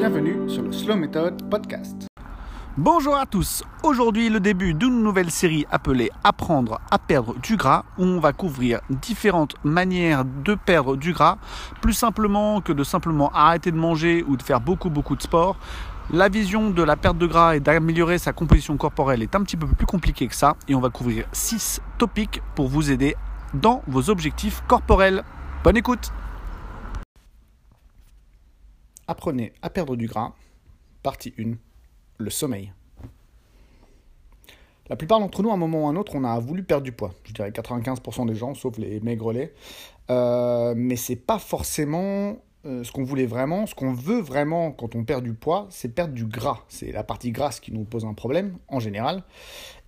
Bienvenue sur le Slow Method Podcast. Bonjour à tous, aujourd'hui le début d'une nouvelle série appelée Apprendre à perdre du gras où on va couvrir différentes manières de perdre du gras plus simplement que de simplement arrêter de manger ou de faire beaucoup beaucoup de sport. La vision de la perte de gras et d'améliorer sa composition corporelle est un petit peu plus compliquée que ça et on va couvrir 6 topics pour vous aider dans vos objectifs corporels. Bonne écoute Apprenez à perdre du gras. Partie 1. Le sommeil. La plupart d'entre nous, à un moment ou à un autre, on a voulu perdre du poids. Je dirais 95% des gens, sauf les maigrelets. Euh, mais c'est pas forcément euh, ce qu'on voulait vraiment. Ce qu'on veut vraiment quand on perd du poids, c'est perdre du gras. C'est la partie grasse qui nous pose un problème, en général.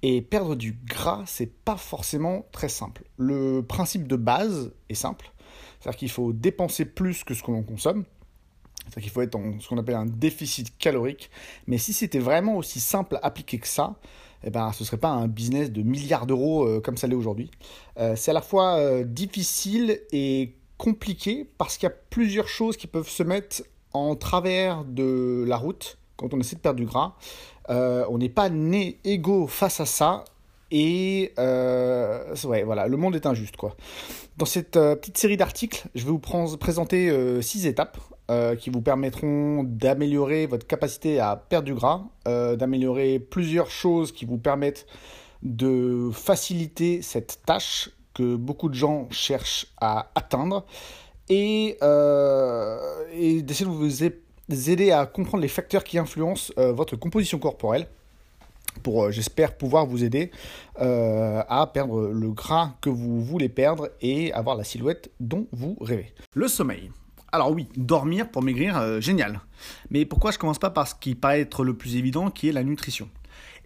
Et perdre du gras, c'est pas forcément très simple. Le principe de base est simple. C'est-à-dire qu'il faut dépenser plus que ce que l'on consomme. C'est-à-dire qu'il faut être en ce qu'on appelle un déficit calorique. Mais si c'était vraiment aussi simple à appliquer que ça, eh ben, ce ne serait pas un business de milliards d'euros euh, comme ça l'est aujourd'hui. Euh, c'est à la fois euh, difficile et compliqué parce qu'il y a plusieurs choses qui peuvent se mettre en travers de la route quand on essaie de perdre du gras. on n'est pas né égaux face à ça et ouais, voilà, le monde est injuste quoi. Dans cette petite série d'articles, je vais vous présenter six étapes euh, qui vous permettront d'améliorer votre capacité à perdre du gras, euh, d'améliorer plusieurs choses qui vous permettent de faciliter cette tâche que beaucoup de gens cherchent à atteindre et, euh, et d'essayer de vous aider à comprendre les facteurs qui influencent votre composition corporelle pour, j'espère, pouvoir vous aider à perdre le gras que vous voulez perdre et avoir la silhouette dont vous rêvez. Le sommeil. Alors oui, dormir pour maigrir, euh, génial. Mais pourquoi je commence pas par ce qui paraît être le plus évident, qui est la nutrition?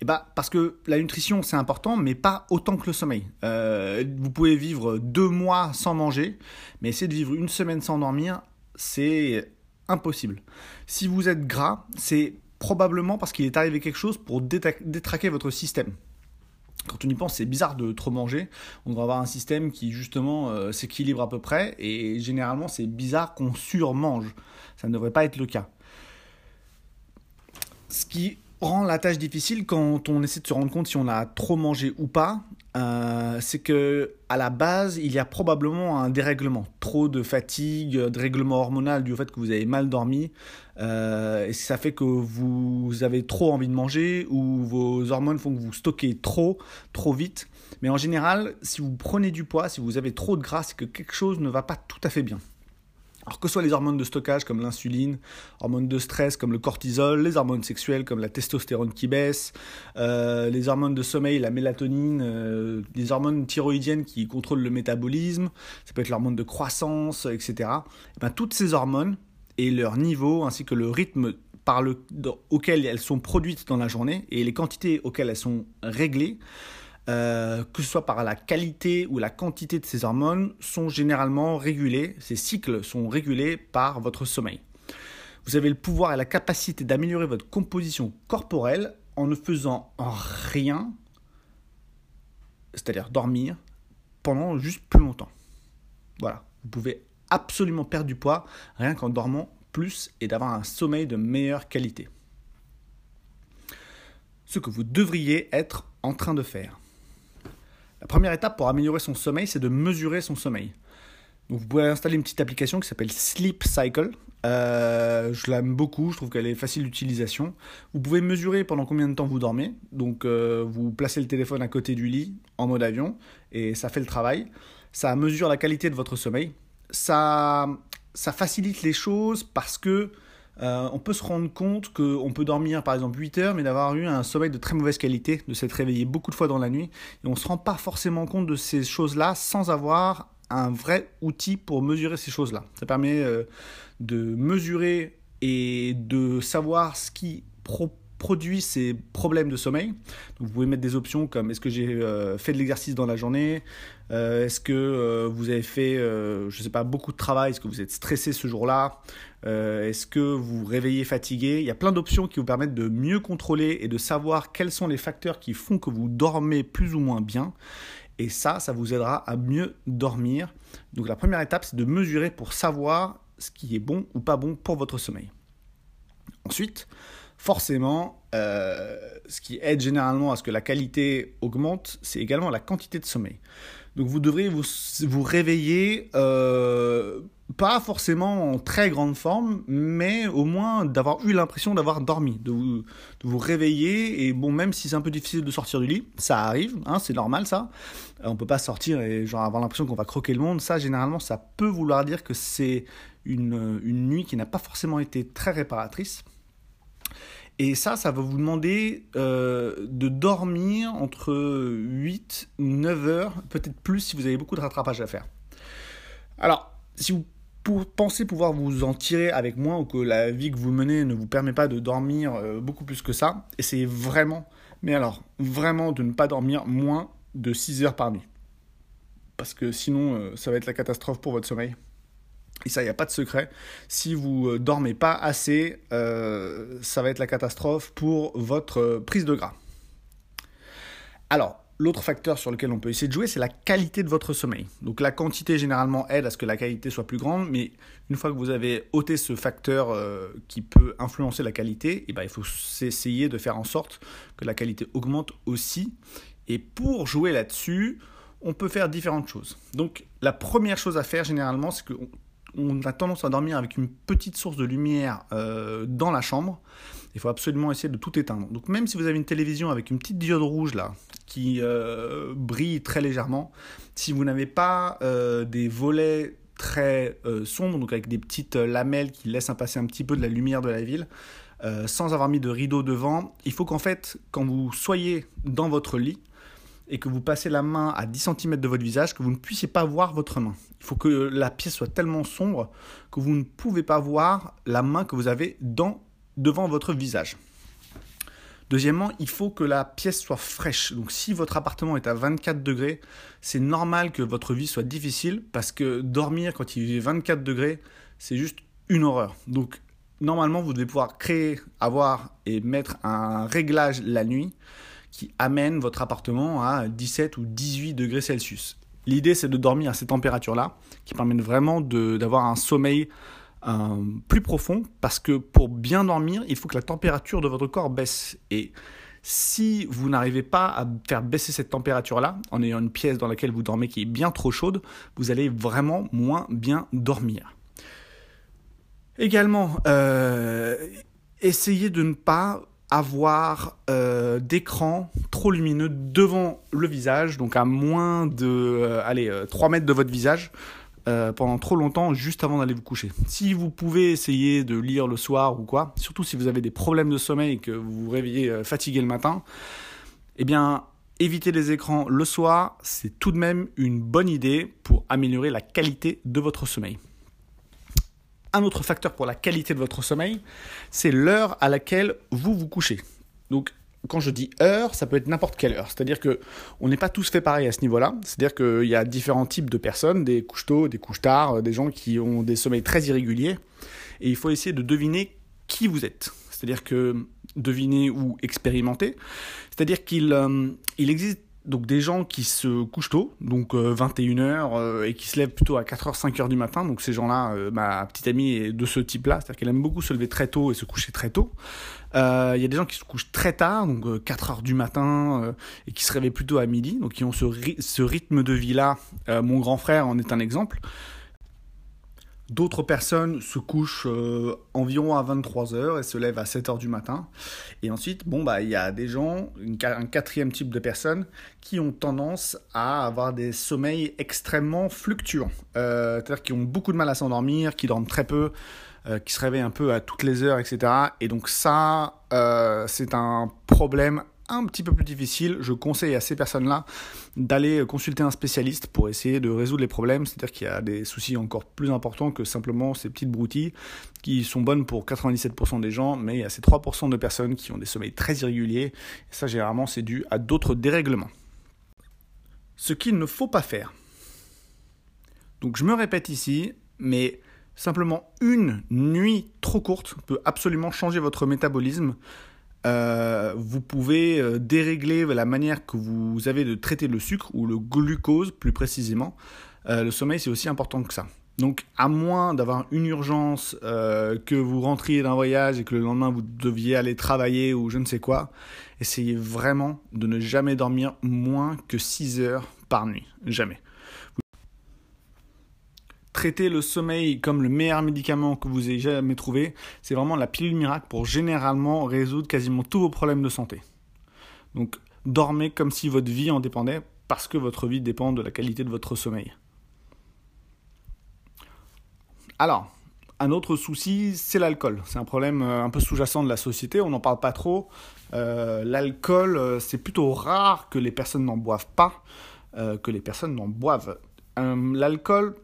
Eh ben, parce que la nutrition c'est important, mais pas autant que le sommeil. Euh, vous pouvez vivre deux mois sans manger, mais essayer de vivre une semaine sans dormir, c'est impossible. Si vous êtes gras, c'est probablement parce qu'il est arrivé quelque chose pour détraquer votre système quand on y pense, c'est bizarre de trop manger. On devrait avoir un système qui justement euh, s'équilibre à peu près et généralement c'est bizarre qu'on surmange. Ça ne devrait pas être le cas. Ce qui rend la tâche difficile quand on essaie de se rendre compte si on a trop mangé ou pas, euh, c'est que à la base, il y a probablement un dérèglement, trop de fatigue, de règlement hormonal du fait que vous avez mal dormi, euh, et ça fait que vous avez trop envie de manger ou vos hormones font que vous stockez trop, trop vite. Mais en général, si vous prenez du poids, si vous avez trop de gras, c'est que quelque chose ne va pas tout à fait bien. Alors que ce soit les hormones de stockage comme l'insuline, hormones de stress comme le cortisol, les hormones sexuelles comme la testostérone qui baisse, euh, les hormones de sommeil, la mélatonine, euh, les hormones thyroïdiennes qui contrôlent le métabolisme, ça peut être l'hormone de croissance, etc. Et ben, toutes ces hormones et leur niveau ainsi que le rythme auquel elles sont produites dans la journée et les quantités auxquelles elles sont réglées euh, que ce soit par la qualité ou la quantité de ces hormones, sont généralement régulés, ces cycles sont régulés par votre sommeil. Vous avez le pouvoir et la capacité d'améliorer votre composition corporelle en ne faisant rien, c'est-à-dire dormir, pendant juste plus longtemps. Voilà, vous pouvez absolument perdre du poids rien qu'en dormant plus et d'avoir un sommeil de meilleure qualité. Ce que vous devriez être en train de faire. Première étape pour améliorer son sommeil, c'est de mesurer son sommeil. Donc vous pouvez installer une petite application qui s'appelle Sleep Cycle. Euh, je l'aime beaucoup, je trouve qu'elle est facile d'utilisation. Vous pouvez mesurer pendant combien de temps vous dormez. Donc euh, vous placez le téléphone à côté du lit en mode avion et ça fait le travail. Ça mesure la qualité de votre sommeil. Ça, ça facilite les choses parce que euh, on peut se rendre compte qu'on peut dormir par exemple 8 heures, mais d'avoir eu un sommeil de très mauvaise qualité, de s'être réveillé beaucoup de fois dans la nuit, et on ne se rend pas forcément compte de ces choses-là sans avoir un vrai outil pour mesurer ces choses-là. Ça permet euh, de mesurer et de savoir ce qui produit ces problèmes de sommeil. vous pouvez mettre des options comme est-ce que j'ai euh, fait de l'exercice dans la journée, est-ce que vous avez fait, je ne sais pas, beaucoup de travail, est-ce que vous êtes stressé ce jour-là, euh, est-ce que vous vous réveillez fatigué? Il y a plein d'options qui vous permettent de mieux contrôler et de savoir quels sont les facteurs qui font que vous dormez plus ou moins bien. Et ça, ça vous aidera à mieux dormir. Donc la première étape, c'est de mesurer pour savoir ce qui est bon ou pas bon pour votre sommeil. Ensuite, forcément, euh, ce qui aide généralement à ce que la qualité augmente, c'est également la quantité de sommeil. Donc vous devrez vous, vous réveiller, euh, pas forcément en très grande forme, mais au moins d'avoir eu l'impression d'avoir dormi, de vous, de vous, réveiller. Et bon, même si c'est un peu difficile de sortir du lit, ça arrive, hein, c'est normal ça. Euh, on peut pas sortir et genre avoir l'impression qu'on va croquer le monde. Ça, généralement, ça peut vouloir dire que c'est une, une nuit qui n'a pas forcément été très réparatrice. Et ça, ça va vous demander euh, de dormir entre 8 9 heures, peut-être plus si vous avez beaucoup de rattrapage à faire. Alors, si vous pensez pouvoir vous en tirer avec moi ou que la vie que vous menez ne vous permet pas de dormir euh, beaucoup plus que ça, essayez vraiment, mais alors vraiment de ne pas dormir moins de 6 heures par nuit. Parce que sinon, euh, ça va être la catastrophe pour votre sommeil. Et ça, il n'y a pas de secret. Si vous euh, dormez pas assez, euh, ça va être la catastrophe pour votre euh, prise de gras. Alors, l'autre facteur sur lequel on peut essayer de jouer, c'est la qualité de votre sommeil. Donc la quantité généralement aide à ce que la qualité soit plus grande, mais une fois que vous avez ôté ce facteur qui peut influencer la qualité, eh ben, il faut essayer de faire en sorte que la qualité augmente aussi. Et pour jouer là-dessus, on peut faire différentes choses. Donc la première chose à faire généralement, c'est que on a tendance à dormir avec une petite source de lumière euh, dans la chambre. Il faut absolument essayer de tout éteindre. Donc même si vous avez une télévision avec une petite diode rouge là qui euh, brille très légèrement, si vous n'avez pas euh, des volets très sombres, donc avec des petites lamelles qui laissent passer un petit peu de la lumière de la ville, sans avoir mis de rideau devant, il faut qu'en fait, quand vous soyez dans votre lit, et que vous passez la main à 10 cm de votre visage, que vous ne puissiez pas voir votre main. Il faut que la pièce soit tellement sombre que vous ne pouvez pas voir la main que vous avez dans, devant votre visage. Deuxièmement, il faut que la pièce soit fraîche. Donc si votre appartement est à 24 degrés, c'est normal que votre vie soit difficile parce que dormir quand il fait 24 degrés, c'est juste une horreur. Donc normalement, vous devez pouvoir créer, avoir et mettre un réglage la nuit qui amène votre appartement à 17 ou 18 degrés Celsius. L'idée, c'est de dormir à ces températures-là, qui permettent vraiment d'avoir un sommeil euh, plus profond, parce que pour bien dormir, il faut que la température de votre corps baisse. Et si vous n'arrivez pas à faire baisser cette température-là, en ayant une pièce dans laquelle vous dormez qui est bien trop chaude, vous allez vraiment moins bien dormir. Également, euh, essayez de ne pas avoir euh, d'écran trop lumineux devant le visage, donc à moins de euh, allez, 3 euh, mètres de votre visage, pendant trop longtemps, juste avant d'aller vous coucher. Si vous pouvez essayer de lire le soir ou quoi, surtout si vous avez des problèmes de sommeil et que vous vous réveillez fatigué le matin, eh bien, éviter les écrans le soir, c'est tout de même une bonne idée pour améliorer la qualité de votre sommeil un autre facteur pour la qualité de votre sommeil, c'est l'heure à laquelle vous vous couchez. Donc, quand je dis heure, ça peut être n'importe quelle heure. C'est-à-dire que on n'est pas tous fait pareil à ce niveau-là. C'est-à-dire qu'il y a différents types de personnes, des couches tôt, des couches tard, des gens qui ont des sommeils très irréguliers. Et il faut essayer de deviner qui vous êtes. C'est-à-dire que deviner ou expérimenter. C'est-à-dire qu'il euh, il existe donc des gens qui se couchent tôt, donc 21h, euh, euh, et qui se lèvent plutôt à 4h, 5h du matin. Donc ces gens-là, euh, ma petite amie est de ce type-là, c'est-à-dire qu'elle aime beaucoup se lever très tôt et se coucher très tôt. Il y a des gens qui se couchent très tard, donc 4h du matin, et qui se réveillent plutôt à midi, donc qui ont ce, ce rythme de vie-là. mon grand frère en est un exemple. D'autres personnes se couchent euh, environ à 23h et se lèvent à 7h du matin. Et ensuite, bon, bah, il y a des gens, un quatrième type de personnes, qui ont tendance à avoir des sommeils extrêmement fluctuants. Euh, c'est-à-dire qui ont beaucoup de mal à s'endormir, qui dorment très peu, euh, qui se réveillent un peu à toutes les heures, etc. Et donc ça, c'est un problème un petit peu plus difficile, je conseille à ces personnes-là d'aller consulter un spécialiste pour essayer de résoudre les problèmes. C'est-à-dire qu'il y a des soucis encore plus importants que simplement ces petites broutilles qui sont bonnes pour 97% des gens, mais il y a ces 3% de personnes qui ont des sommeils très irréguliers. Ça, généralement, c'est dû à d'autres dérèglements. Ce qu'il ne faut pas faire. Donc je me répète ici, mais simplement une nuit trop courte peut absolument changer votre métabolisme euh, vous pouvez euh, dérégler la manière que vous avez de traiter le sucre ou le glucose plus précisément. Euh, le sommeil, c'est aussi important que ça. Donc, à moins d'avoir une urgence, que vous rentriez d'un voyage et que le lendemain vous deviez aller travailler ou je ne sais quoi, essayez vraiment de ne jamais dormir moins que 6 heures par nuit. Jamais. Traiter le sommeil comme le meilleur médicament que vous ayez jamais trouvé, c'est vraiment la pilule miracle pour généralement résoudre quasiment tous vos problèmes de santé. Donc, dormez comme si votre vie en dépendait parce que votre vie dépend de la qualité de votre sommeil. Alors, un autre souci, c'est l'alcool. C'est un problème euh, un peu sous-jacent de la société, on n'en parle pas trop. Euh, l'alcool, euh, c'est plutôt rare que les personnes n'en boivent pas, que les personnes n'en boivent. L'alcool,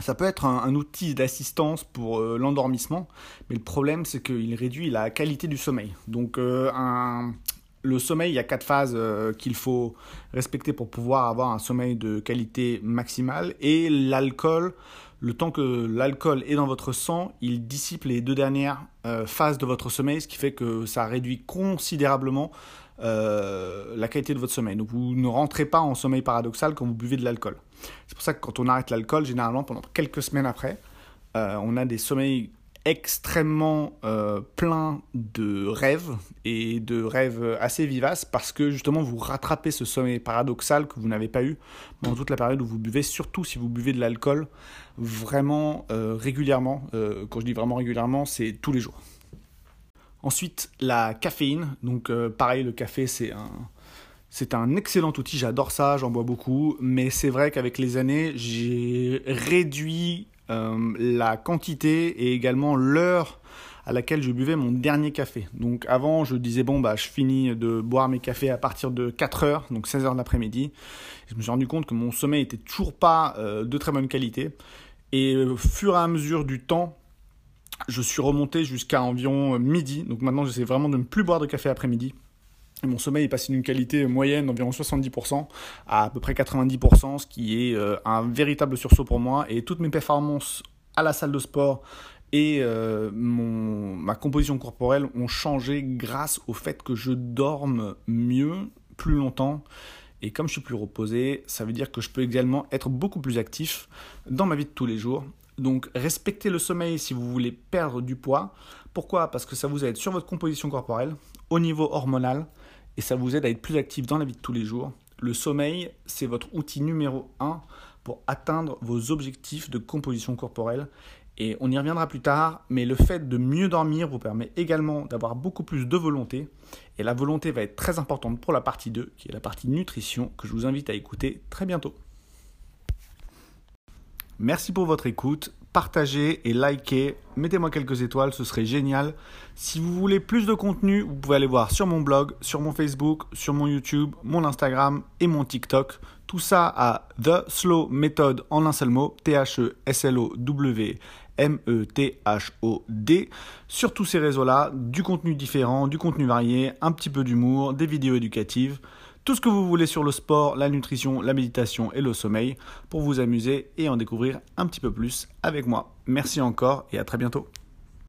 ça peut être un, outil d'assistance pour l'endormissement, mais le problème, c'est qu'il réduit la qualité du sommeil. Donc, le sommeil, il y a quatre phases qu'il faut respecter pour pouvoir avoir un sommeil de qualité maximale, et l'alcool le temps que l'alcool est dans votre sang, il dissipe les deux dernières euh, phases de votre sommeil, ce qui fait que ça réduit considérablement euh, la qualité de votre sommeil. Donc vous ne rentrez pas en sommeil paradoxal quand vous buvez de l'alcool. C'est pour ça que quand on arrête l'alcool, généralement pendant quelques semaines après, euh, on a des sommeils extrêmement euh, plein de rêves et de rêves assez vivaces parce que justement vous rattrapez ce sommeil paradoxal que vous n'avez pas eu pendant toute la période où vous buvez, surtout si vous buvez de l'alcool vraiment régulièrement. Quand je dis vraiment régulièrement, c'est tous les jours. Ensuite, la caféine. Donc pareil, le café c'est un... C'est un excellent outil, j'adore ça, j'en bois beaucoup, mais c'est vrai qu'avec les années, j'ai réduit euh, la quantité et également l'heure à laquelle je buvais mon dernier café. Donc avant, je disais, bon, bah, je finis de boire mes cafés à partir de 4 heures, donc 16 heures de l'après-midi. Je me suis rendu compte que mon sommeil était toujours pas euh, de très bonne qualité. Et au fur et à mesure du temps, je suis remonté jusqu'à environ midi. Donc maintenant, j'essaie vraiment de ne plus boire de café après-midi mon sommeil est passé d'une qualité moyenne d'environ 70% à à peu près 90%, ce qui est euh, un véritable sursaut pour moi. Et toutes mes performances à la salle de sport et euh, mon, ma composition corporelle ont changé grâce au fait que je dorme mieux, plus longtemps. Et comme je suis plus reposé, ça veut dire que je peux également être beaucoup plus actif dans ma vie de tous les jours. Donc respectez le sommeil si vous voulez perdre du poids. Pourquoi? Parce que ça vous aide sur votre composition corporelle, au niveau hormonal, et ça vous aide à être plus actif dans la vie de tous les jours. Le sommeil, c'est votre outil numéro 1 pour atteindre vos objectifs de composition corporelle. Et on y reviendra plus tard, mais le fait de mieux dormir vous permet également d'avoir beaucoup plus de volonté. Et la volonté va être très importante pour la partie 2, qui est la partie nutrition, que je vous invite à écouter très bientôt. Merci pour votre écoute partagez et likez, mettez-moi quelques étoiles, ce serait génial. Si vous voulez plus de contenu, vous pouvez aller voir sur mon blog, sur mon Facebook, sur mon YouTube, mon Instagram et mon TikTok. Tout ça à The Slow Method en un seul mot, T-H-E-S-L-O-W. M-E-T-H-O-D. Sur tous ces réseaux-là, du contenu différent, du contenu varié, un petit peu d'humour, des vidéos éducatives tout ce que vous voulez sur le sport, la nutrition, la méditation et le sommeil pour vous amuser et en découvrir un petit peu plus avec moi. Merci encore et à très bientôt.